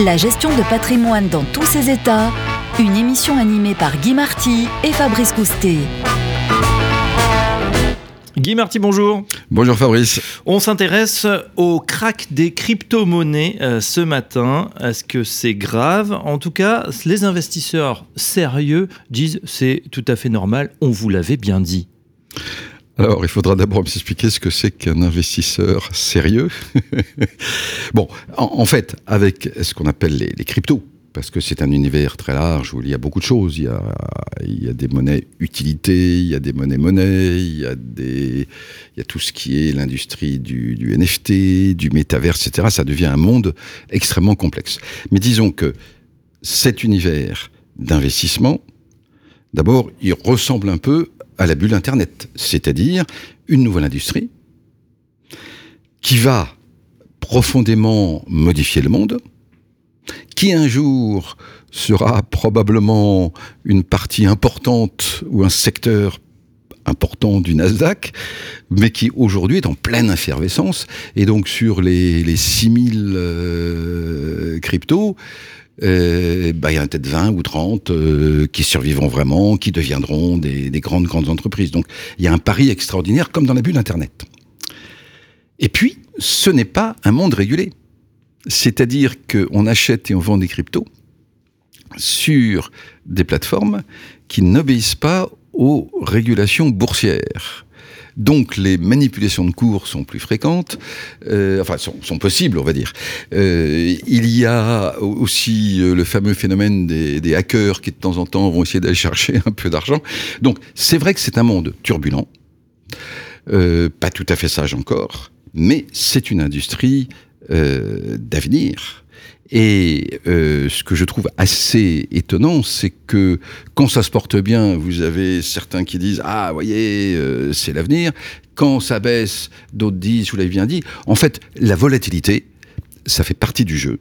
La gestion de patrimoine dans tous ses états, une émission animée par Guy Marty et Fabrice Coustet. Guy Marty, bonjour. Bonjour Fabrice. On s'intéresse au crack des crypto-monnaies euh, ce matin. Est-ce que c'est grave? En tout cas, les investisseurs sérieux disent c'est tout à fait normal, on vous l'avait bien dit. Alors, il faudra d'abord m'expliquer ce que c'est qu'un investisseur sérieux. bon, en, fait, avec ce qu'on appelle les, cryptos, parce que c'est un univers très large où il y a beaucoup de choses. Il y a, des monnaies utilités, il y a des monnaies monnaies, il y a, tout ce qui est l'industrie du, du, NFT, du métaverse, etc. Ça devient un monde extrêmement complexe. Mais disons que cet univers d'investissement, d'abord, il ressemble un peu à la bulle Internet, c'est-à-dire une nouvelle industrie qui va profondément modifier le monde, qui un jour sera probablement une partie importante ou un secteur important du Nasdaq, mais qui aujourd'hui est en pleine effervescence. Et donc sur les, les 6000 euh, cryptos, euh, bah, il y en a peut-être 20 ou 30 euh, qui survivront vraiment, qui deviendront des, des, grandes, grandes entreprises. Donc il y a un pari extraordinaire comme dans la bulle Internet. Et puis, ce n'est pas un monde régulé. C'est-à-dire qu'on achète et on vend des cryptos sur des plateformes qui n'obéissent pas aux régulations boursières. Donc les manipulations de cours sont plus fréquentes, euh, enfin sont, sont, possibles, on va dire. Euh, il y a aussi euh, le fameux phénomène des, hackers qui de temps en temps vont essayer d'aller chercher un peu d'argent. Donc c'est vrai que c'est un monde turbulent, euh, pas tout à fait sage encore, mais c'est une industrie d'avenir et euh, ce que je trouve assez étonnant, c'est que quand ça se porte bien, vous avez certains qui disent ah, voyez, euh, c'est l'avenir. Quand ça baisse, d'autres disent, vous l'avez bien dit. En fait, la volatilité, ça fait partie du jeu.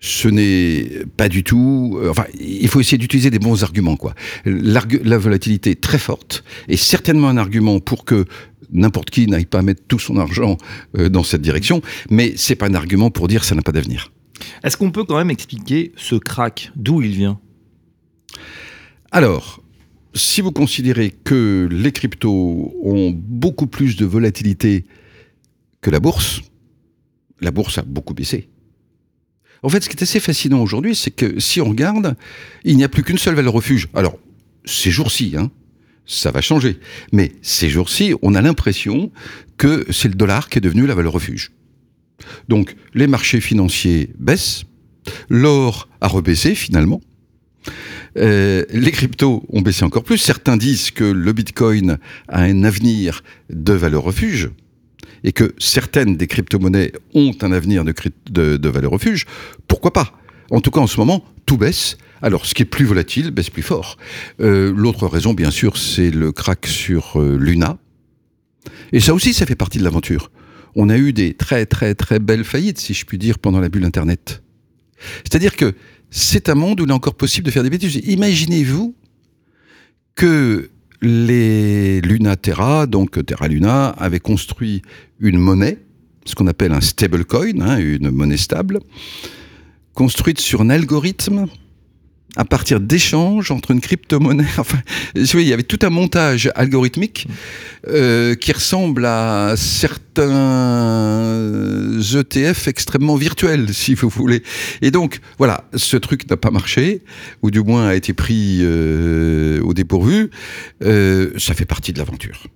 Ce n'est pas du tout. Euh, enfin, il faut essayer d'utiliser des bons arguments, quoi. La volatilité est très forte et certainement un argument pour que n'importe qui n'aille pas mettre tout son argent dans cette direction, mais c'est pas un argument pour dire ça n'a pas d'avenir. Est-ce qu'on peut quand même expliquer ce crack? D'où il vient? Alors, si vous considérez que les cryptos ont beaucoup plus de volatilité que la bourse, la bourse a beaucoup baissé. En fait, ce qui est assez fascinant aujourd'hui, c'est que si on regarde, il n'y a plus qu'une seule valeur refuge. Alors, ces jours-ci, hein, ça va changer. Mais ces jours-ci, on a l'impression que c'est le dollar qui est devenu la valeur refuge. Donc les marchés financiers baissent, l'or a rebaissé finalement. Euh, les cryptos ont baissé encore plus. Certains disent que le Bitcoin a un avenir de valeur refuge et que certaines des crypto-monnaies ont un avenir de, valeur refuge. Pourquoi pas? En tout cas, en ce moment, tout baisse. Alors, ce qui est plus volatile baisse plus fort. Euh, l'autre raison, bien sûr, c'est le crack sur euh, Luna. Et ça aussi, ça fait partie de l'aventure on a eu des très très très belles faillites, si je puis dire, pendant la bulle Internet. C'est-à-dire que c'est un monde où il est encore possible de faire des bêtises. Imaginez-vous que les Luna Terra, donc Terra Luna, avaient construit une monnaie, ce qu'on appelle un stablecoin, hein, une monnaie stable, construite sur un algorithme à partir d'échanges entre une crypto-monnaie. Enfin, il y avait tout un montage algorithmique euh, qui ressemble à certains ETF extrêmement virtuels, si vous voulez. Et donc, voilà, ce truc n'a pas marché, ou du moins a été pris euh, au dépourvu. Euh, ça fait partie de l'aventure.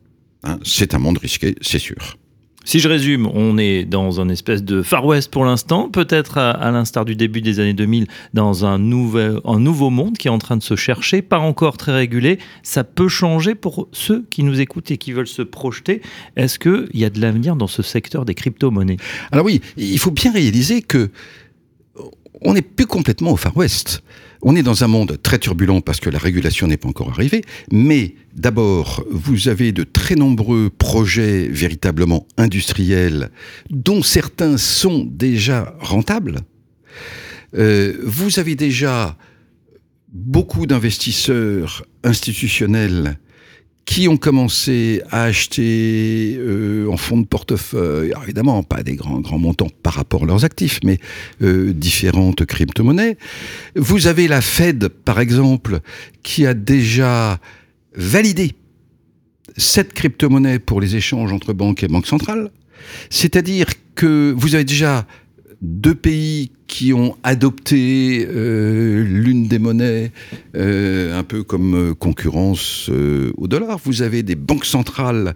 Hein. C'est un monde risqué, c'est sûr. Si je résume, on est dans un espèce de Far West pour l'instant, peut-être à, l'instar du début des années 2000, dans un, nouvel, un nouveau monde qui est en train de se chercher, pas encore très régulé. Ça peut changer pour ceux qui nous écoutent et qui veulent se projeter. Est-ce qu'il y a de l'avenir dans ce secteur des crypto-monnaies? Alors oui, il faut bien réaliser que on n'est plus complètement au Far West. On est dans un monde très turbulent parce que la régulation n'est pas encore arrivée, mais d'abord, vous avez de très nombreux projets véritablement industriels, dont certains sont déjà rentables. Euh, vous avez déjà beaucoup d'investisseurs institutionnels qui ont commencé à acheter euh, en fonds de portefeuille, évidemment pas des grands, grands montants par rapport à leurs actifs, mais euh, différentes crypto-monnaies. Vous avez la Fed, par exemple, qui a déjà validé cette crypto-monnaie pour les échanges entre banques et banques centrales. C'est-à-dire que vous avez déjà deux pays qui ont adopté euh, l'une des monnaies euh, un peu comme euh, concurrence au dollar. Vous avez des banques centrales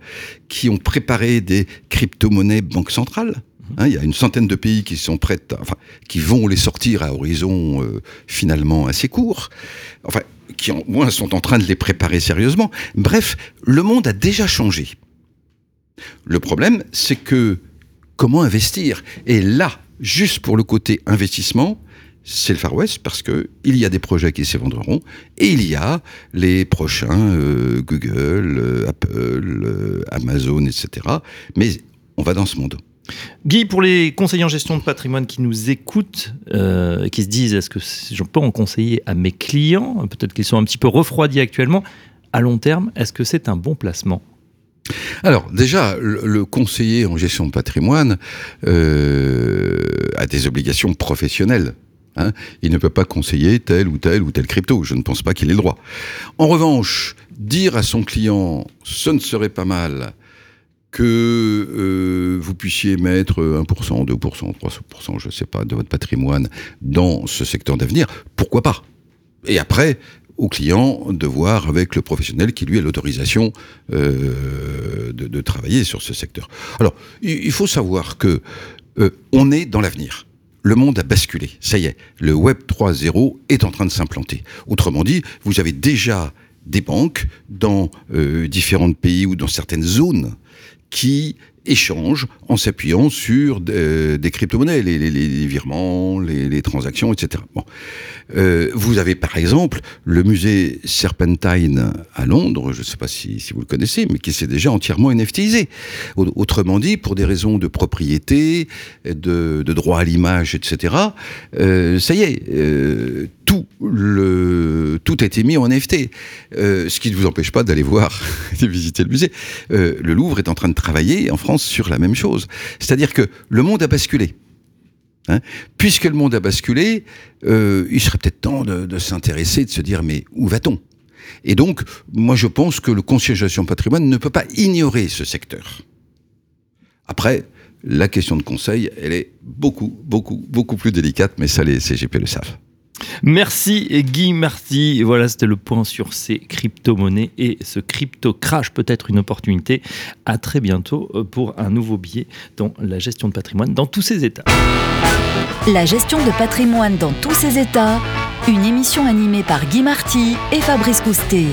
qui ont préparé des crypto-monnaies banques centrales. Hein, il y a une centaine de pays qui sont prêts, enfin, qui vont les sortir à horizon finalement assez court. Enfin, qui en moins sont en train de les préparer sérieusement. Bref, le monde a déjà changé. Le problème, c'est que comment investir? Et là, juste pour le côté investissement, c'est le Far West parce que il y a des projets qui s'évendreront et il y a les prochains euh, Google, euh, Apple, euh, Amazon, etc. Mais on va dans ce monde. Guy, pour les conseillers en gestion de patrimoine qui nous écoutent, qui se disent est-ce que je peux en conseiller à mes clients? Peut-être qu'ils sont un petit peu refroidis actuellement. À long terme, est-ce que c'est un bon placement? Alors déjà, le, conseiller en gestion de patrimoine euh, a des obligations professionnelles. Hein. Il ne peut pas conseiller tel ou tel ou tel crypto. Je ne pense pas qu'il ait le droit. En revanche, dire à son client, ce ne serait pas mal que euh, vous puissiez mettre 1%, 2%, 3%, je ne sais pas, de votre patrimoine dans ce secteur d'avenir, pourquoi pas? Et après, au client de voir avec le professionnel qui lui a l'autorisation euh, de, travailler sur ce secteur. Alors, il faut savoir que euh, on est dans l'avenir. Le monde a basculé. Ça y est, le Web 3.0 est en train de s'implanter. Autrement dit, vous avez déjà des banques dans euh, différents pays ou dans certaines zones qui échangent en s'appuyant sur des, crypto-monnaies, les, virements, les, transactions, etc. Bon. Euh, vous avez par exemple le musée Serpentine à Londres, je ne sais pas si, vous le connaissez, mais qui s'est déjà entièrement NFTisé. Autrement dit, pour des raisons de propriété, de, droit à l'image, etc., euh, ça y est, euh, tout, le, tout a été mis en NFT. Euh, ce qui ne vous empêche pas d'aller voir, de visiter le musée. Euh, le Louvre est en train de travailler en France sur la même chose. C'est-à-dire que le monde a basculé. Hein. Puisque le monde a basculé, euh, il serait peut-être temps de, s'intéresser, de se dire mais où va-t-on? Et donc, moi je pense que le Conseil de patrimoine ne peut pas ignorer ce secteur. Après, la question de conseil, elle est beaucoup, beaucoup, beaucoup plus délicate, mais ça les CGP le savent. Merci Guy Marty. Voilà, c'était le point sur ces crypto-monnaies et ce crypto crash peut être une opportunité. À très bientôt euh, pour un nouveau billet dans la gestion de patrimoine dans tous ses états. La gestion de patrimoine dans tous ses états, une émission animée par Guy Marty et Fabrice Coustet.